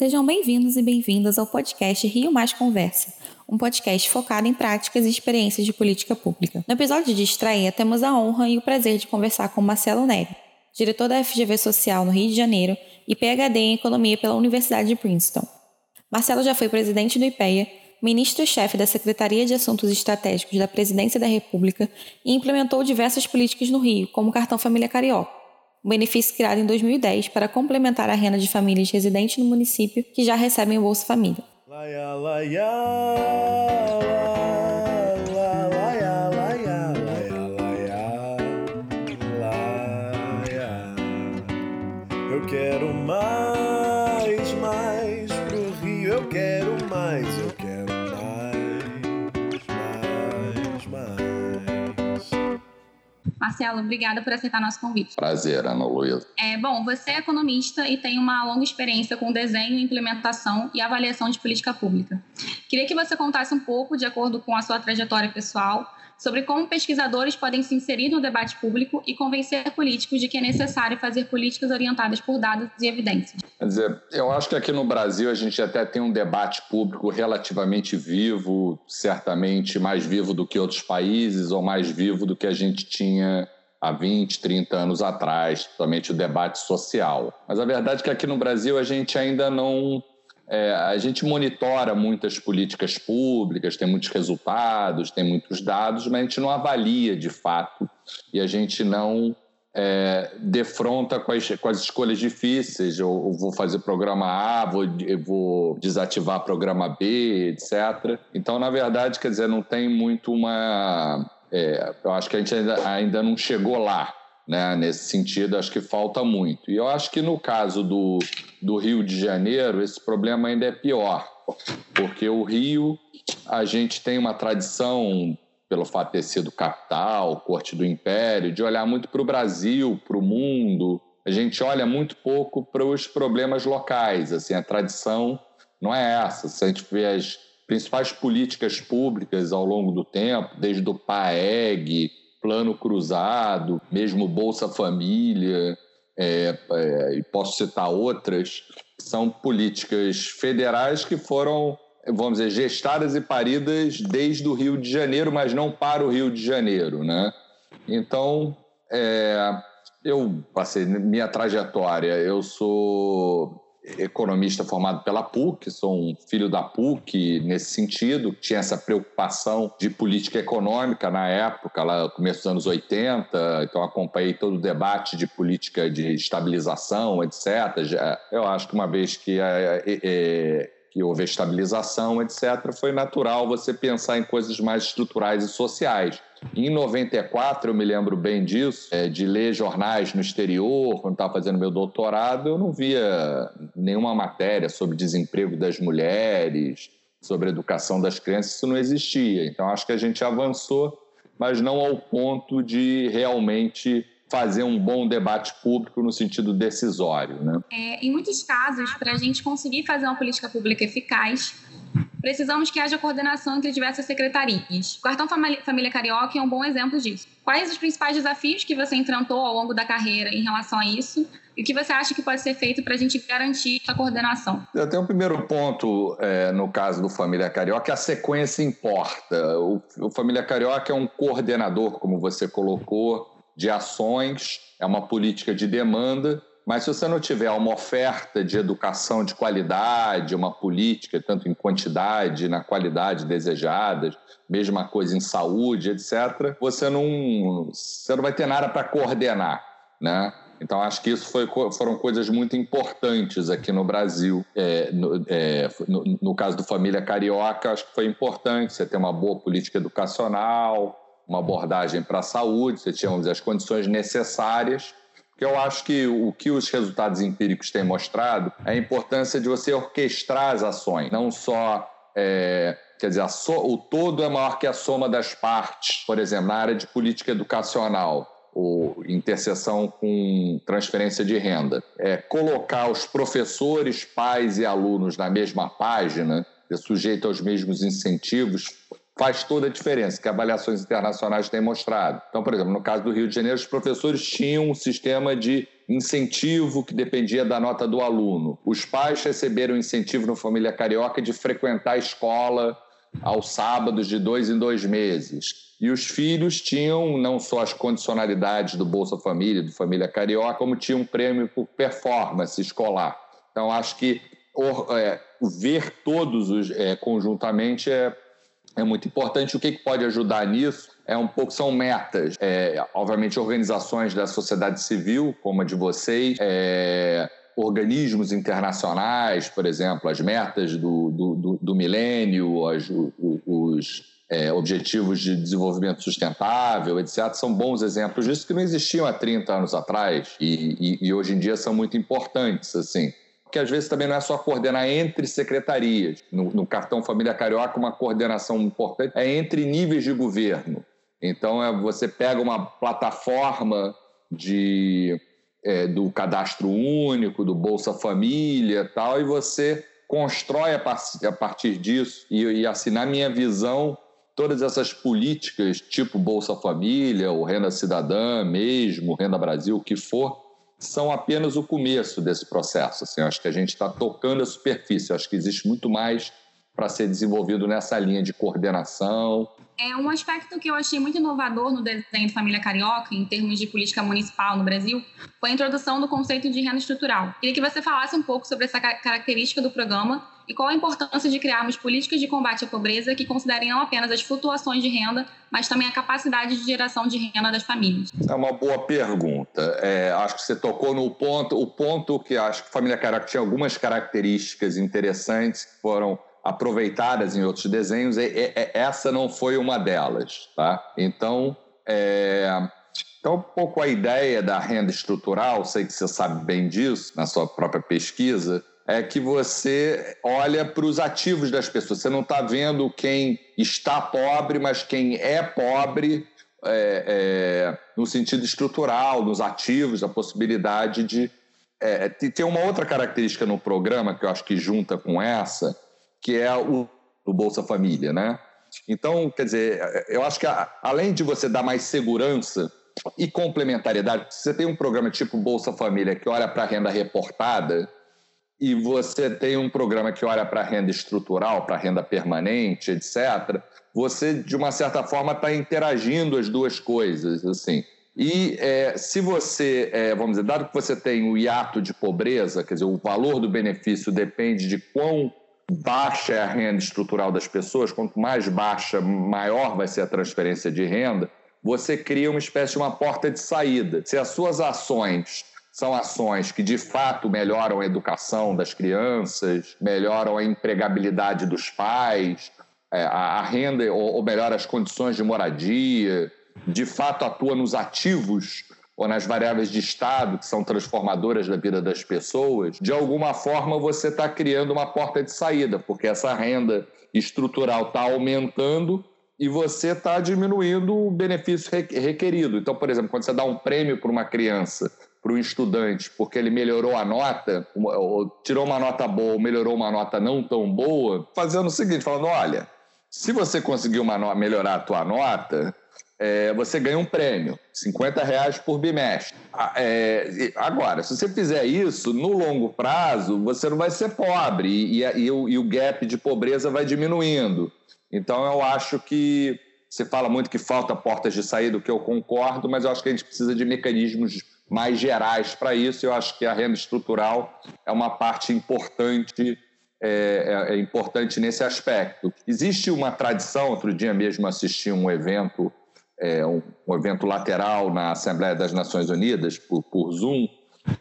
Sejam bem-vindos e bem-vindas ao podcast Rio Mais Conversa, um podcast focado em práticas e experiências de política pública. No episódio de estreia, temos a honra e o prazer de conversar com Marcelo Neri, diretor da FGV Social no Rio de Janeiro e PhD em Economia pela Universidade de Princeton. Marcelo já foi presidente do IPEA, ministro-chefe da Secretaria de Assuntos Estratégicos da Presidência da República e implementou diversas políticas no Rio, como o Cartão Família Carioca um benefício criado em 2010 para complementar a renda de famílias residentes no município que já recebem o Bolsa Família. Eu quero mais, Marcelo, obrigada por aceitar nosso convite. Prazer, Ana Luísa. É, bom, você é economista e tem uma longa experiência com desenho, implementação e avaliação de política pública. Queria que você contasse um pouco, de acordo com a sua trajetória pessoal, sobre como pesquisadores podem se inserir no debate público e convencer políticos de que é necessário fazer políticas orientadas por dados e evidências. Quer dizer, eu acho que aqui no Brasil a gente até tem um debate público relativamente vivo, certamente mais vivo do que outros países ou mais vivo do que a gente tinha há 20, 30 anos atrás, somente o debate social. Mas a verdade é que aqui no Brasil a gente ainda não é, a gente monitora muitas políticas públicas, tem muitos resultados, tem muitos dados, mas a gente não avalia de fato e a gente não é, defronta com as, com as escolhas difíceis. Eu, eu, vou fazer programa A, vou, vou desativar programa B, etc. Então, na verdade, quer dizer, não tem muito uma. É, eu acho que a gente ainda, ainda não chegou lá. Né? Nesse sentido, acho que falta muito. E eu acho que no caso do, do Rio de Janeiro, esse problema ainda é pior, porque o Rio, a gente tem uma tradição, pelo fato de ter sido capital, corte do império, de olhar muito para o Brasil, para o mundo. A gente olha muito pouco para os problemas locais. Assim, a tradição não é essa. Se a gente vê as principais políticas públicas ao longo do tempo, desde o PAEG, Plano Cruzado, mesmo Bolsa Família, é, é, e posso citar outras, são políticas federais que foram, vamos dizer, gestadas e paridas desde o Rio de Janeiro, mas não para o Rio de Janeiro, né? Então, é, eu passei minha trajetória, eu sou economista formado pela PUC, sou um filho da PUC nesse sentido, tinha essa preocupação de política econômica na época, lá no começo dos anos 80, então acompanhei todo o debate de política de estabilização, etc. Eu acho que uma vez que, que houve estabilização, etc., foi natural você pensar em coisas mais estruturais e sociais. Em 94, eu me lembro bem disso, é, de ler jornais no exterior, quando estava fazendo meu doutorado, eu não via nenhuma matéria sobre desemprego das mulheres, sobre educação das crianças, isso não existia. Então, acho que a gente avançou, mas não ao ponto de realmente fazer um bom debate público no sentido decisório. Né? É, em muitos casos, para a gente conseguir fazer uma política pública eficaz, precisamos que haja coordenação entre diversas secretarias. O Cartão Família Carioca é um bom exemplo disso. Quais os principais desafios que você enfrentou ao longo da carreira em relação a isso? E o que você acha que pode ser feito para a gente garantir essa coordenação? Eu tenho um primeiro ponto é, no caso do Família Carioca, a sequência importa. O, o Família Carioca é um coordenador, como você colocou, de ações, é uma política de demanda mas se você não tiver uma oferta de educação de qualidade, uma política, tanto em quantidade, na qualidade desejada, mesma coisa em saúde, etc., você não, você não vai ter nada para coordenar. Né? Então, acho que isso foi, foram coisas muito importantes aqui no Brasil. É, no, é, no, no, caso do Família Carioca, acho que foi importante você ter uma boa política educacional, uma abordagem para a saúde, você tinha dizer, as condições necessárias que eu acho que o que os resultados empíricos têm mostrado é a importância de você orquestrar as ações, não só. É, quer dizer, so, o todo é maior que a soma das partes. Por exemplo, na área de política educacional, ou interseção com transferência de renda, é colocar os professores, pais e alunos na mesma página, sujeito aos mesmos incentivos, faz toda a diferença, que avaliações internacionais têm mostrado. Então, por exemplo, no caso do Rio de Janeiro, os professores tinham um sistema de incentivo que dependia da nota do aluno. Os pais receberam incentivo no Família Carioca de frequentar a escola aos sábados de dois em dois meses. E os filhos tinham não só as condicionalidades do Bolsa Família, do Família Carioca, como tinham um prêmio por performance escolar. Então, acho que é, ver todos os, é, conjuntamente é, é muito importante. O que, que pode ajudar nisso é um pouco são metas, é, obviamente organizações da sociedade civil, como a de vocês, é, organismos internacionais, por exemplo, as metas do, do, do, do milênio, as, os é, objetivos de desenvolvimento sustentável, etc., são bons exemplos disso que não existiam há 30 anos atrás e, e, e hoje em dia são muito importantes. assim que às vezes também não é só coordenar entre secretarias. No, no, cartão Família Carioca, uma coordenação importante é entre níveis de governo. Então, é, você pega uma plataforma de, é, do cadastro único, do Bolsa Família tal, e você constrói a, par a partir disso. E, e na minha visão, todas essas políticas, tipo Bolsa Família, ou Renda Cidadã mesmo, Renda Brasil, o que for, são apenas o começo desse processo. Assim, acho que a gente está tocando a superfície. Acho que existe muito mais para ser desenvolvido nessa linha de coordenação. É um aspecto que eu achei muito inovador no desenho de família carioca, em termos de política municipal no Brasil, foi a introdução do conceito de renda estrutural. Queria que você falasse um pouco sobre essa característica do programa e qual a importância de criarmos políticas de combate à pobreza que considerem não apenas as flutuações de renda, mas também a capacidade de geração de renda das famílias? É uma boa pergunta. É, acho que você tocou no ponto, o ponto que acho que a família Caraca tinha algumas características interessantes que foram aproveitadas em outros desenhos. E, e, essa não foi uma delas, tá? Então, é, então, um pouco a ideia da renda estrutural, sei que você sabe bem disso na sua própria pesquisa, é que você olha para os ativos das pessoas. Você não está vendo quem está pobre, mas quem é pobre é, é, no sentido estrutural, nos ativos, a possibilidade de. É, tem uma outra característica no programa que eu acho que junta com essa, que é o Bolsa Família, né? Então, quer dizer, eu acho que além de você dar mais segurança e complementariedade, se você tem um programa tipo Bolsa Família que olha para a renda reportada, e você tem um programa que olha para a renda estrutural, para a renda permanente, etc., você, de uma certa forma, está interagindo as duas coisas. assim. E é, se você, é, vamos dizer, dado que você tem o hiato de pobreza, quer dizer, o valor do benefício depende de quão baixa é a renda estrutural das pessoas, quanto mais baixa, maior vai ser a transferência de renda, você cria uma espécie de uma porta de saída. Se as suas ações são ações que de fato melhoram a educação das crianças, melhoram a empregabilidade dos pais, é, a, renda ou, ou melhora as condições de moradia, de fato atua nos ativos ou nas variáveis de estado que são transformadoras da vida das pessoas, de alguma forma você está criando uma porta de saída, porque essa renda estrutural está aumentando e você está diminuindo o benefício requerido. Então, por exemplo, quando você dá um prêmio para uma criança para o estudante porque ele melhorou a nota, ou tirou uma nota boa ou melhorou uma nota não tão boa, fazendo o seguinte, falando, olha, se você conseguir uma melhorar a tua nota, é, você ganha um prêmio, 50 reais por bimestre. É, agora, se você fizer isso, no longo prazo, você não vai ser pobre e, e, e, o, e o gap de pobreza vai diminuindo. Então, eu acho que você fala muito que falta portas de saída, o que eu concordo, mas eu acho que a gente precisa de mecanismos mais gerais para isso. Eu acho que a renda estrutural é uma parte importante, é, é, é, importante nesse aspecto. Existe uma tradição, outro dia mesmo assisti um evento, é, um, um, evento lateral na Assembleia das Nações Unidas, por, por Zoom,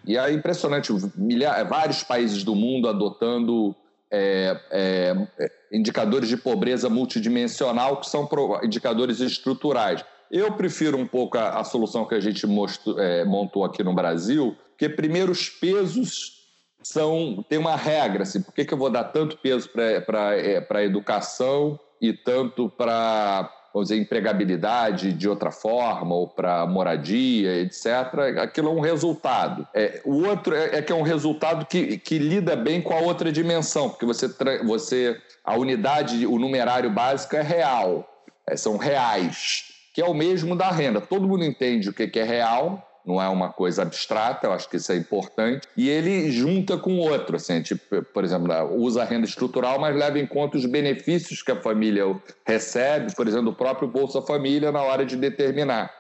e é impressionante, milhares, vários países do mundo adotando é, é, indicadores de pobreza multidimensional, que são indicadores estruturais. Eu prefiro um pouco a, a solução que a gente mostrou, é, montou aqui no Brasil, porque primeiro os pesos são tem uma regra, assim, por que, que eu vou dar tanto peso para é, a educação e tanto para vamos dizer, empregabilidade de outra forma, ou para moradia, etc., aquilo é um resultado. É, o outro é, é, que é um resultado que, que lida bem com a outra dimensão, porque você, você a unidade, o numerário básico é real, é, são reais que é o mesmo da renda. Todo mundo entende o que é real, não é uma coisa abstrata, eu acho que isso é importante. E ele junta com outro, assim, tipo, por exemplo, usa a renda estrutural, mas leva em conta os benefícios que a família recebe, por exemplo, o próprio Bolsa Família na hora de determinar.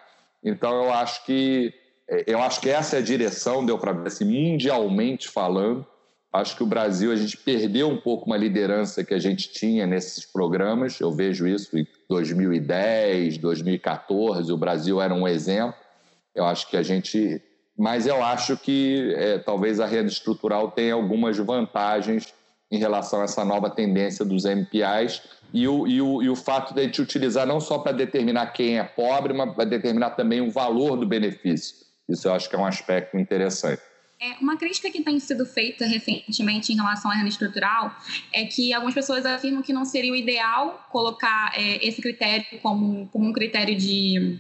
Então eu acho que eu acho que essa é a direção, deu para ver assim, mundialmente falando. Acho que o Brasil, a gente perdeu um pouco uma liderança que a gente tinha nesses programas. Eu vejo isso 2010, 2014. O Brasil era um exemplo. Eu acho que a gente. Mas eu acho que é, talvez a renda estrutural tenha algumas vantagens em relação a essa nova tendência dos MPIs e o, e o, e o fato de a gente utilizar não só para determinar quem é pobre, mas para determinar também o valor do benefício. Isso eu acho que é um aspecto interessante. É, uma crítica que tem sido feita recentemente em relação à renda estrutural é que algumas pessoas afirmam que não seria o ideal colocar é, esse critério como, como um critério de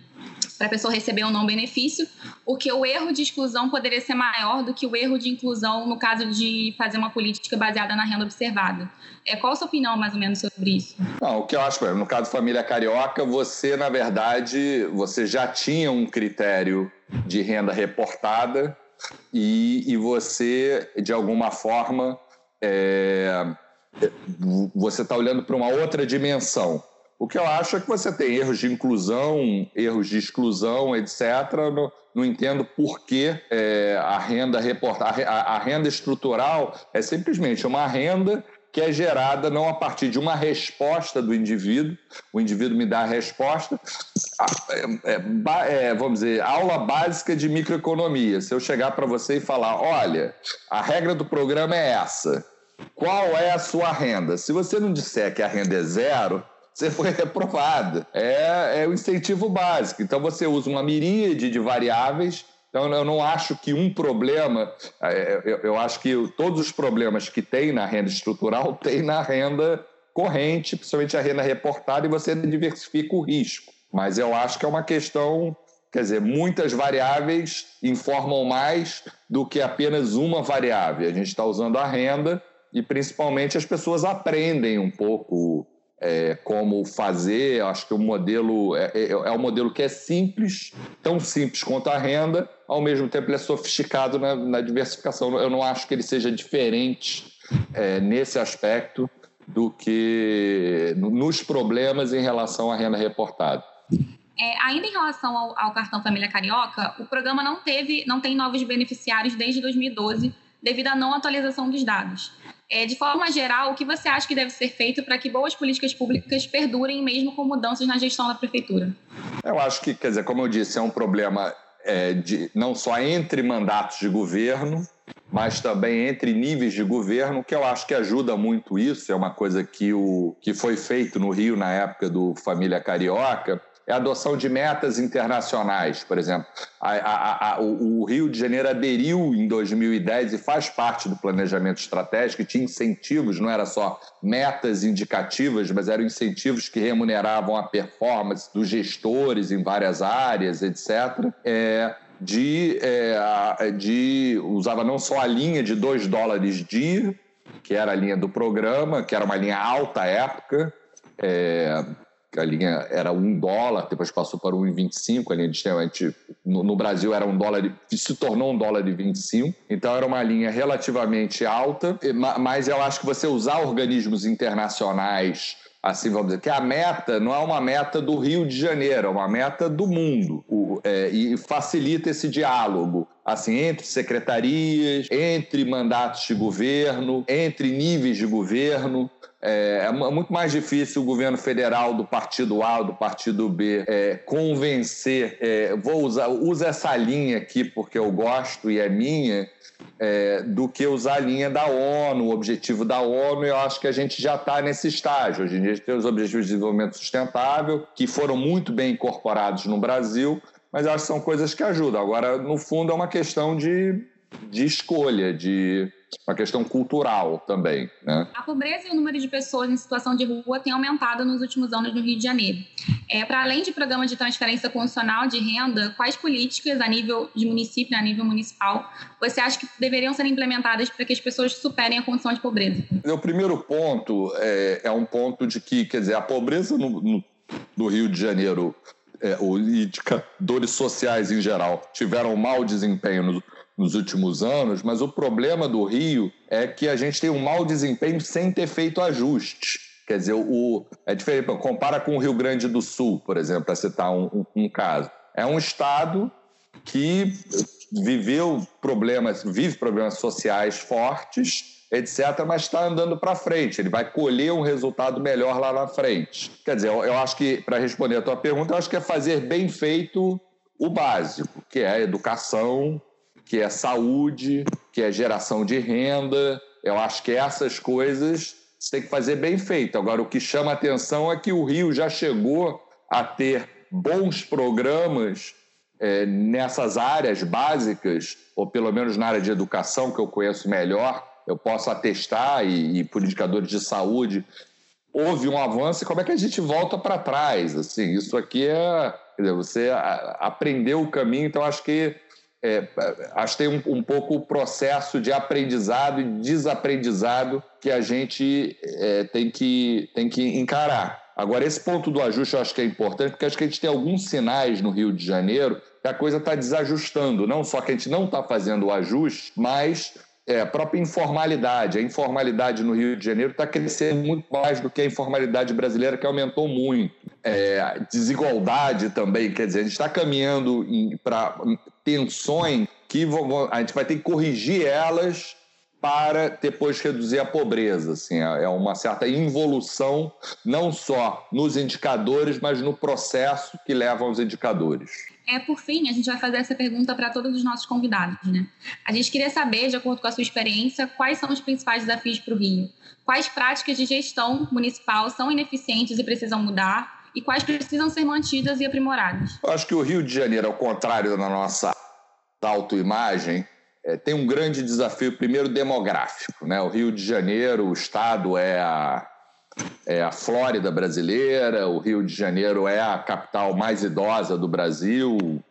para a pessoa receber ou não benefício, porque o erro de exclusão poderia ser maior do que o erro de inclusão no caso de fazer uma política baseada na renda observada. É, qual a sua opinião, mais ou menos, sobre isso? Não, o que eu acho, no caso Família Carioca, você, na verdade, você já tinha um critério de renda reportada e, e você, de alguma forma, é, você está olhando para uma outra dimensão. O que eu acho é que você tem erros de inclusão, erros de exclusão, etc. Não, não entendo por que é, a renda reportada, a, a renda estrutural é simplesmente uma renda que é gerada não a partir de uma resposta do indivíduo, o indivíduo me dá a resposta. É, é, é, vamos dizer, aula básica de microeconomia. Se eu chegar para você e falar: olha, a regra do programa é essa. Qual é a sua renda? Se você não disser que a renda é zero, você foi reprovado. É, é o incentivo básico. Então você usa uma miríade de variáveis então, eu não acho que um problema, é, eu acho que todos os problemas que tem na renda estrutural tem na renda corrente, principalmente a renda reportada, e você diversifica o risco. Mas eu acho que é uma questão, quer dizer, muitas variáveis informam mais do que apenas uma variável. A gente está usando a renda e, principalmente, as pessoas aprendem um pouco é, como fazer. Acho que o modelo é, é, é, um modelo que é simples, tão simples quanto a renda, ao mesmo tempo ele é sofisticado na, na diversificação. Eu não acho que ele seja diferente é, nesse aspecto do que nos problemas em relação à renda reportada. É, ainda em relação ao, ao, cartão Família Carioca, o programa não teve, não tem novos beneficiários desde 2012 devido à não atualização dos dados. É, de forma geral, o que você acha que deve ser feito para que boas políticas públicas perdurem mesmo com mudanças na gestão da prefeitura? Eu acho que, quer dizer, como eu disse, é um problema é, de, não só entre mandatos de governo, mas também entre níveis de governo, que eu acho que ajuda muito isso. É uma coisa que, o, que foi feito no Rio na época do Família Carioca, é a adoção de metas internacionais, por exemplo. A, a, a, o, Rio de Janeiro aderiu em 2010 e faz parte do planejamento estratégico, tinha incentivos, não era só metas indicativas, mas eram incentivos que remuneravam a performance dos gestores em várias áreas, etc. É, de, é, de usava não só a linha de 2 dólares dia, que era a linha do programa, que era uma linha alta época, é, a linha era um dólar, depois passou para 1,25, a linha de a gente, no, no, Brasil era um dólar, se tornou um dólar e 25, então era uma linha relativamente alta, mas eu acho que você usar organismos internacionais assim vamos dizer, que a meta não é uma meta do Rio de Janeiro, é uma meta do mundo o, é, e facilita esse diálogo assim entre secretarias, entre mandatos de governo, entre níveis de governo. É, é, muito mais difícil o governo federal do partido A ou do partido B é, convencer. É, vou usar usa essa linha aqui porque eu gosto e é minha, é, do que usar a linha da ONU, o objetivo da ONU. Eu acho que a gente já está nesse estágio. Hoje em dia a gente tem os objetivos de desenvolvimento sustentável que foram muito bem incorporados no Brasil, mas eu acho que são coisas que ajudam. Agora, no fundo, é uma questão de, de escolha, de uma questão cultural também. Né? A pobreza e o número de pessoas em situação de rua tem aumentado nos últimos anos no Rio de Janeiro. É, Para além de programas de transferência condicional de renda, quais políticas a nível de município, a nível municipal, você acha que deveriam ser implementadas para que as pessoas superem a condição de pobreza? O primeiro ponto é, é um ponto de que, quer dizer, a pobreza no, no, no Rio de Janeiro é, indicadores sociais em geral tiveram mau desempenho nos, nos últimos anos, mas o problema do Rio é que a gente tem um mau desempenho sem ter feito ajuste. Quer dizer, o, é diferente. Compara com o Rio Grande do Sul, por exemplo, para citar um, um, um caso. É um estado que viveu problemas, vive problemas sociais fortes, etc., mas está andando para frente. Ele vai colher um resultado melhor lá na frente. Quer dizer, eu, eu acho que, para responder a tua pergunta, eu acho que é fazer bem feito o básico, que é a educação, que é saúde, que é geração de renda. Eu acho que essas coisas você tem que fazer bem feito. Agora, o que chama atenção é que o Rio já chegou a ter bons programas é, nessas áreas básicas, ou pelo menos na área de educação, que eu conheço melhor, eu posso atestar, e, e por indicadores de saúde, houve um avanço, e como é que a gente volta para trás? Assim, isso aqui é. Dizer, você aprendeu o caminho, então acho que. É, acho que tem um, um, pouco o processo de aprendizado e desaprendizado que a gente é, tem, que, tem que encarar. Agora, esse ponto do ajuste eu acho que é importante, porque acho que a gente tem alguns sinais no Rio de Janeiro que a coisa está desajustando. Não só que a gente não está fazendo o ajuste, mas é, a própria informalidade. A informalidade no Rio de Janeiro está crescendo muito mais do que a informalidade brasileira, que aumentou muito. É, desigualdade também, quer dizer, a gente está caminhando para tensões que a gente vai ter que corrigir elas para depois reduzir a pobreza. Assim, é, é uma certa involução, não só nos indicadores, mas no processo que leva aos indicadores. É, por fim, a gente vai fazer essa pergunta para todos os nossos convidados. Né? A gente queria saber, de acordo com a sua experiência, quais são os principais desafios para o Rio? Quais práticas de gestão municipal são ineficientes e precisam mudar? E quais precisam ser mantidas e aprimoradas? Eu acho que o Rio de Janeiro, ao contrário da nossa autoimagem, é, tem um grande desafio, primeiro, demográfico. Né? O Rio de Janeiro, o estado é a, é a Flórida brasileira, o Rio de Janeiro é a capital mais idosa do Brasil,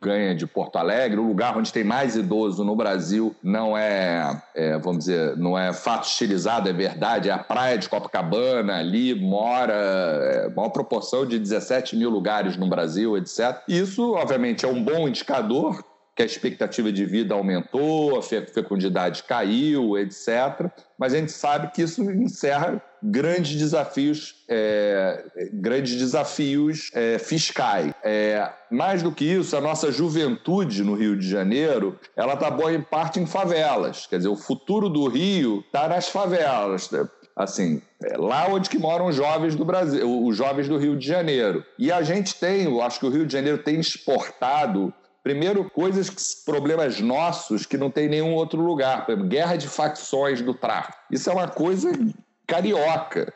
ganha de Porto Alegre, o lugar onde tem mais idoso no Brasil não é, é, vamos dizer, não é fato estilizado, é verdade, é a praia de Copacabana, ali mora é, maior proporção de 17 mil lugares no Brasil, etc. Isso, obviamente, é um bom indicador que a expectativa de vida aumentou, a fecundidade caiu, etc. Mas a gente sabe que isso encerra grandes desafios, é, grandes desafios é, fiscais. É, mais do que isso, a nossa juventude no Rio de Janeiro, ela está boa em parte em favelas. Quer dizer, o futuro do Rio está nas favelas. Né? assim, é lá onde que moram os jovens do Brasil, os jovens do Rio de Janeiro. E a gente tem, eu acho que o Rio de Janeiro tem exportado Primeiro, coisas, problemas nossos que não tem nenhum outro lugar. Por exemplo, guerra de facções do tráfico. Isso é uma coisa carioca.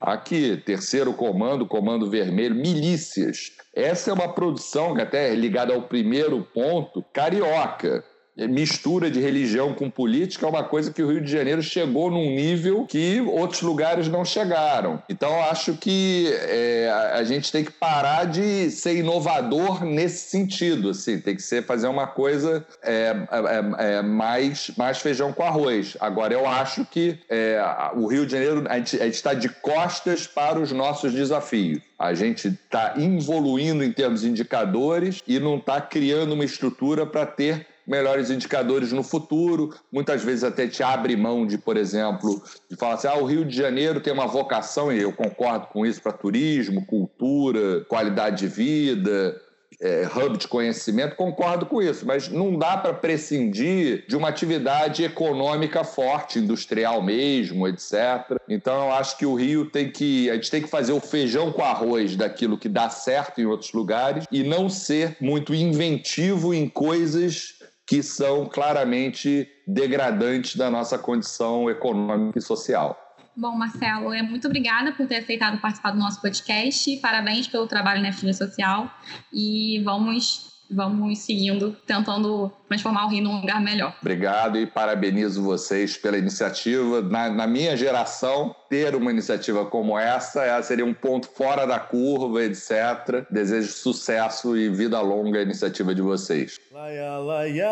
Aqui, terceiro comando, comando vermelho, milícias. Essa é uma produção que até é ligada ao primeiro ponto, carioca mistura de religião com política é uma coisa que o Rio de Janeiro chegou num nível que outros lugares não chegaram. Então, acho que é, a gente tem que parar de ser inovador nesse sentido. Assim, tem que ser fazer uma coisa é, é, é mais, mais feijão com arroz. Agora, eu acho que é, o Rio de Janeiro, a gente está de costas para os nossos desafios. A gente está evoluindo em termos de indicadores e não está criando uma estrutura para ter melhores indicadores no futuro. Muitas vezes até te abre mão de, por exemplo, de falar assim: ah, o Rio de Janeiro tem uma vocação, e eu concordo com isso, para turismo, cultura, qualidade de vida. É, hub de conhecimento, concordo com isso, mas não dá para prescindir de uma atividade econômica forte, industrial mesmo, etc. Então eu acho que o Rio tem que. A gente tem que fazer o feijão com arroz daquilo que dá certo em outros lugares e não ser muito inventivo em coisas que são claramente degradantes da nossa condição econômica e social. Bom, Marcelo, é muito obrigada por ter aceitado participar do nosso podcast. Parabéns pelo trabalho na FG Social e vamos vamos seguindo, tentando transformar o Rio num lugar melhor. Obrigado e parabenizo vocês pela iniciativa. Na, na minha geração, ter uma iniciativa como essa, seria um ponto fora da curva, etc. Desejo sucesso e vida longa à iniciativa de vocês. Laia, laia,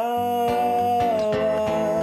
Eu